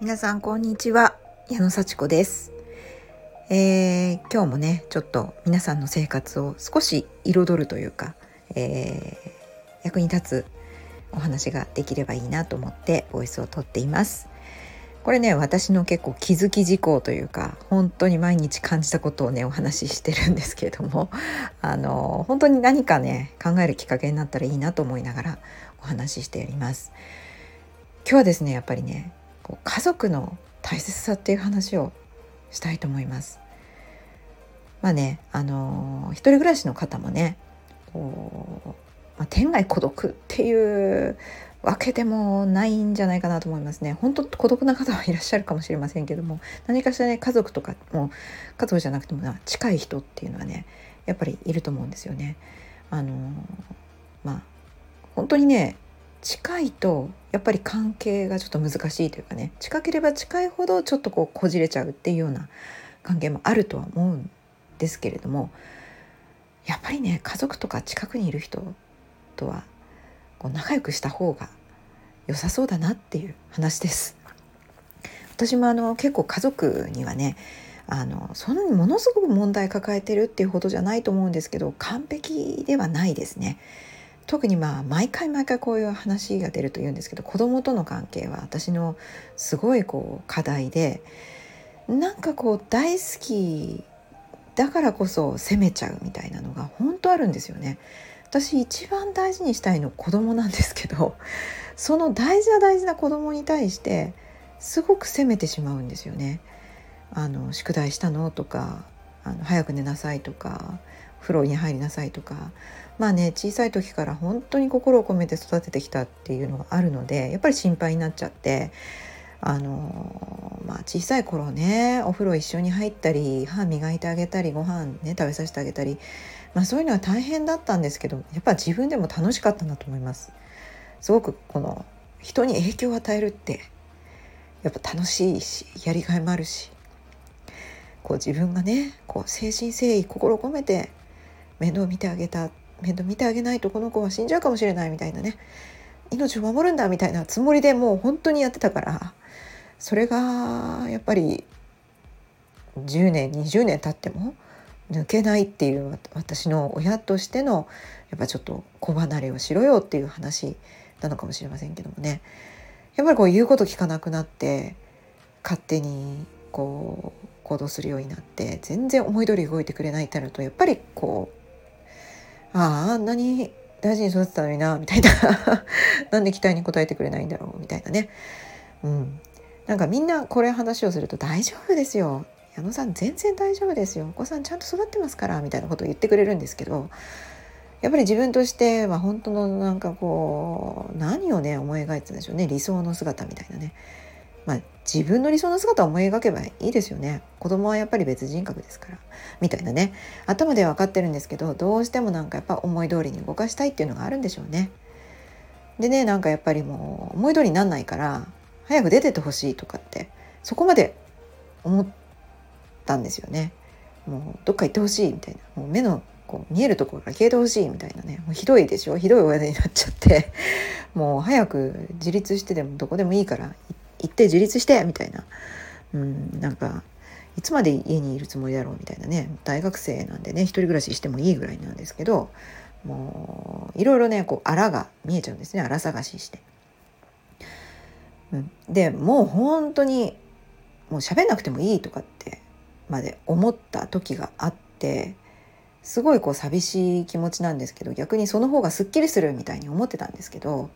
皆さんこんにちは。矢野幸子です、えー、今日もねちょっと皆さんの生活を少し彩るというか、えー、役に立つお話ができればいいなと思ってボイスをとっています。これね私の結構気づき事項というか本当に毎日感じたことをねお話ししてるんですけれども あの本当に何かね考えるきっかけになったらいいなと思いながらお話ししております。今日はですねやっぱりねこう家族の大切さっていう話をしたいと思います。まあね、あのー、一人暮らしの方もねこう、まあ、天涯孤独っていうわけでもないんじゃないかなと思いますね。本当孤独な方はいらっしゃるかもしれませんけども何かしらね家族とかも家族じゃなくても近い人っていうのはねやっぱりいると思うんですよね。あのー、まあ本当にね近いとやっぱり関係がちょっと難しいというかね近ければ近いほどちょっとこうこじれちゃうっていうような関係もあるとは思うんですけれどもやっぱりね家族とか近くにいる人とはこう仲良くした方が良さそうだなっていう話です。私もあの結構家族にはねあのそんなにものすごく問題抱えてるっていうほどじゃないと思うんですけど完璧ではないですね。特にまあ毎回毎回こういう話が出ると言うんですけど子供との関係は私のすごいこう課題でなんかこう大好きだからこそ責めちゃうみたいなのが本当あるんですよね。私一番大事にしたいの子供なんですけど その大事な大事な子供に対してすごく責めてしまうんですよね。あの宿題したのとかあの早く寝なさいとか風呂に入りなさいとかまあね小さい時から本当に心を込めて育ててきたっていうのがあるのでやっぱり心配になっちゃってあのまあ小さい頃ねお風呂一緒に入ったり歯磨いてあげたりご飯ね食べさせてあげたり、まあ、そういうのは大変だったんですけどやっぱ自分でも楽しかったなと思います。すごくこの人に影響を与えるってやっぱ楽しいしやりがいもあるしこう自分がねこう誠心誠意心込めて面倒見てあげた面倒見てあげないとこの子は死んじゃうかもしれないみたいなね命を守るんだみたいなつもりでもう本当にやってたからそれがやっぱり10年20年経っても抜けないっていう私の親としてのやっぱちょっと子離れをしろよっていう話なのかもしれませんけどもね。やっぱりこう言うこと聞かなくなって勝手にこう行動するようになって全然思い通り動いてくれないってなるとやっぱりこうあああんなに大事に育てたのになみたいな。なんで期待に応えてくれないんだろうみたいなね。うん。なんかみんなこれ話をすると大丈夫ですよ。矢野さん全然大丈夫ですよ。お子さんちゃんと育ってますからみたいなことを言ってくれるんですけどやっぱり自分としては本当のなんかこう何をね思い描いてたんでしょうね。理想の姿みたいなね。まあ、自分の理想の姿を思い描けばいいですよね。子供はやっぱり別人格ですから。みたいなね。頭では分かってるんですけどどうしてもなんかやっぱ思い通りに動かしたいっていうのがあるんでしょうね。でねなんかやっぱりもう思い通りになんないから早く出てってほしいとかってそこまで思ったんですよね。もうどっか行ってほしいみたいな。もう目のこう見えるところから消えてほしいみたいなね。もうひどいでしょ？ひどい親になっちゃって。もう早く自立してでもどこでもいいから行って自立してみたいな、うん、なんかいつまで家にいるつもりだろうみたいなね。大学生なんでね一人暮らししてもいいぐらいなんですけどもういろいろねこう荒が見えちゃうんですね。荒探しして。うん、でもう本当にもう喋んなくてもいいとかってまで思った時があってすごいこう寂しい気持ちなんですけど逆にその方がすっきりするみたいに思ってたんですけど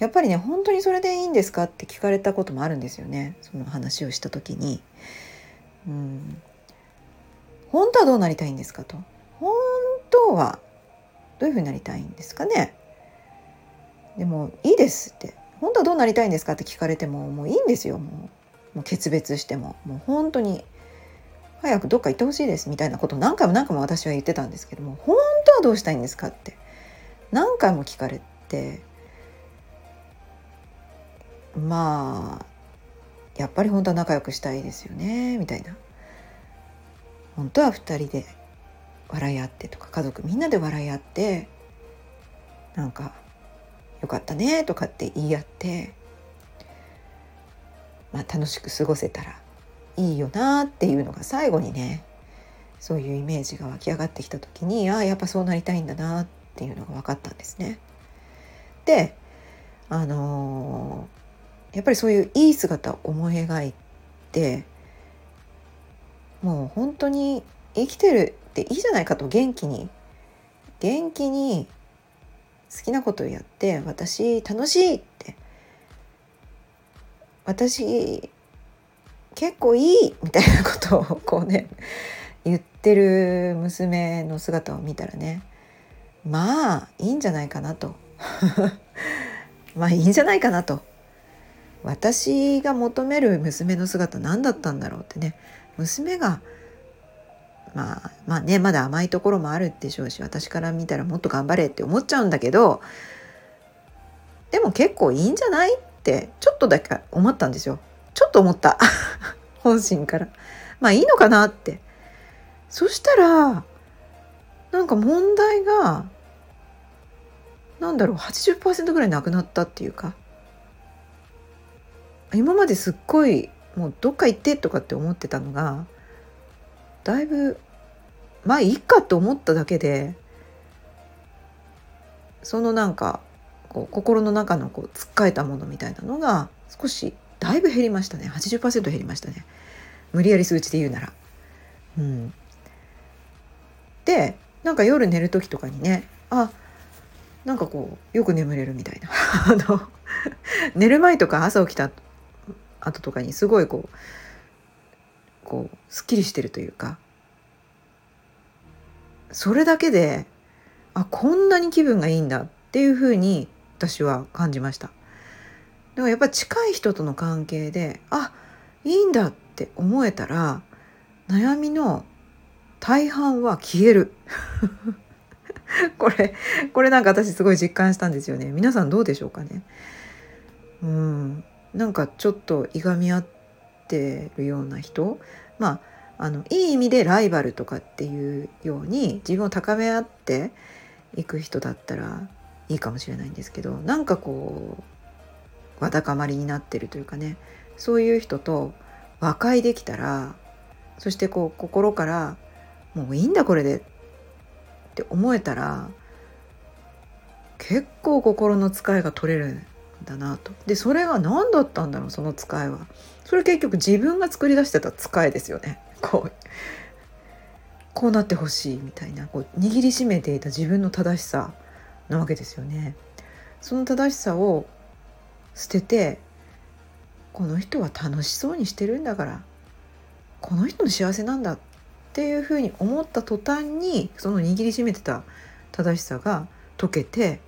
やっぱりね本当にそれでいいんですかって聞かれたこともあるんですよね。その話をした時に。うん。本当はどうなりたいんですかと。本当はどういうふうになりたいんですかね。でもいいですって。本当はどうなりたいんですかって聞かれてももういいんですよ。もうもう決別しても。もう本当に早くどっか行ってほしいです。みたいなことを何回も何回も私は言ってたんですけども。本当はどうしたいんですかって。何回も聞かれて。まあやっぱり本当は仲良くしたいですよねみたいな本当は2人で笑い合ってとか家族みんなで笑い合ってなんか「よかったね」とかって言い合ってまあ、楽しく過ごせたらいいよなっていうのが最後にねそういうイメージが湧き上がってきた時にああやっぱそうなりたいんだなっていうのが分かったんですね。であのー、やっぱりそういういい姿を思い描いてもう本当に生きてるっていいじゃないかと元気に。元気に好きなことをやって私楽しいって。私結構いいみたいなことをこうね言ってる娘の姿を見たらねまあいいんじゃないかなと。まあいいんじゃないかなと。私が求める娘の姿何だったんだろうってね。娘がまあまあねまだ甘いところもあるでしょうし私から見たらもっと頑張れって思っちゃうんだけどでも結構いいんじゃないってちょっとだけ思ったんですよ。ちょっと思った。本心から。まあいいのかなって。そしたらなんか問題がなんだろう80%ぐらいなくなったっていうか。今まですっごいもうどっか行ってとかって思ってたのがだいぶまあいいかと思っただけでそのなんかこう心の中のこうつっかえたものみたいなのが少しだいぶ減りましたね。80%減りましたね。無理やり数値で言うなら。うん、でなんか夜寝る時とかにねあなんかこうよく眠れるみたいな。あの寝る前とか朝起きた後とかにすごいこうこうすっきりしてるというかそれだけであこんなに気分がいいんだっていうふうに私は感じました。だからやっぱ近い人との関係であいいんだって思えたら悩みの大半は消える。これこれなんか私すごい実感したんですよね。皆さんどうでしょうかね。うん。なんかちょっといがみ合ってるような人？まああのいい意味でライバルとかっていうように自分を高め合っていく人だったらいいかもしれないんですけどなんかこうわだかまりになってるというかねそういう人と和解できたらそしてこう心からもういいんだこれでって思えたら結構心の使いが取れるだなと。でそれが何だったんだろうその使いは。それ結局自分が作り出してた使いですよね。こうこうなってほしいみたいな。こう握りしめていた自分の正しさなわけですよね。その正しさを捨ててこの人は楽しそうにしてるんだからこの人の幸せなんだっていうふうに思った途端にその握りしめてた正しさが解けて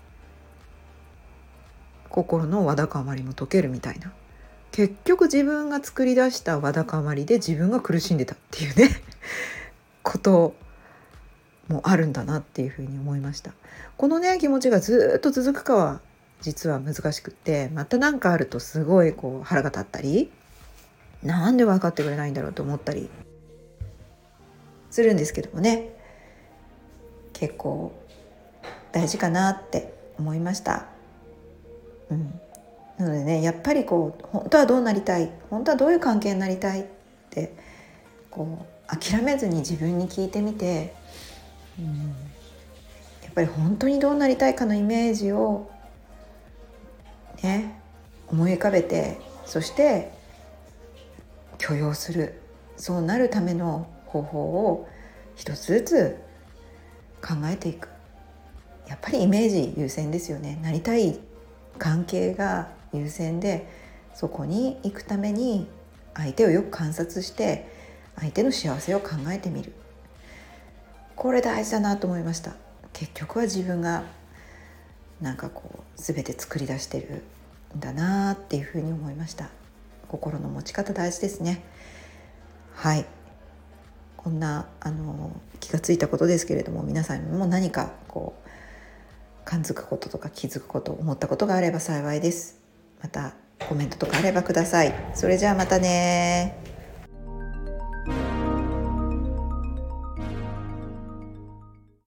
心のわだかまりも解けるみたいな。結局自分が作り出したわだかまりで自分が苦しんでたっていうね。こともあるんだなっていうふうに思いました。このね気持ちがずっと続くかは実は難しくってまた何かあるとすごいこう腹が立ったりなんで分かってくれないんだろうと思ったりするんですけどもね。結構大事かなって思いました。うん、なのでねやっぱりこう本当はどうなりたい本当はどういう関係になりたいってこう諦めずに自分に聞いてみて、うん、やっぱり本当にどうなりたいかのイメージをね思い浮かべてそして許容するそうなるための方法を一つずつ考えていく。やっぱりイメージ優先ですよね。なりたい関係が優先でそこに行くために相手をよく観察して相手の幸せを考えてみる。これ大事だなと思いました。結局は自分がなんかこう全て作り出してるんだなっていうふうに思いました。心の持ち方大事ですね。はい。こんなあの気が付いたことですけれども皆さんも何かこう感づくこととか気づくこと思ったことがあれば幸いです。またコメントとかあればください。それじゃあまたね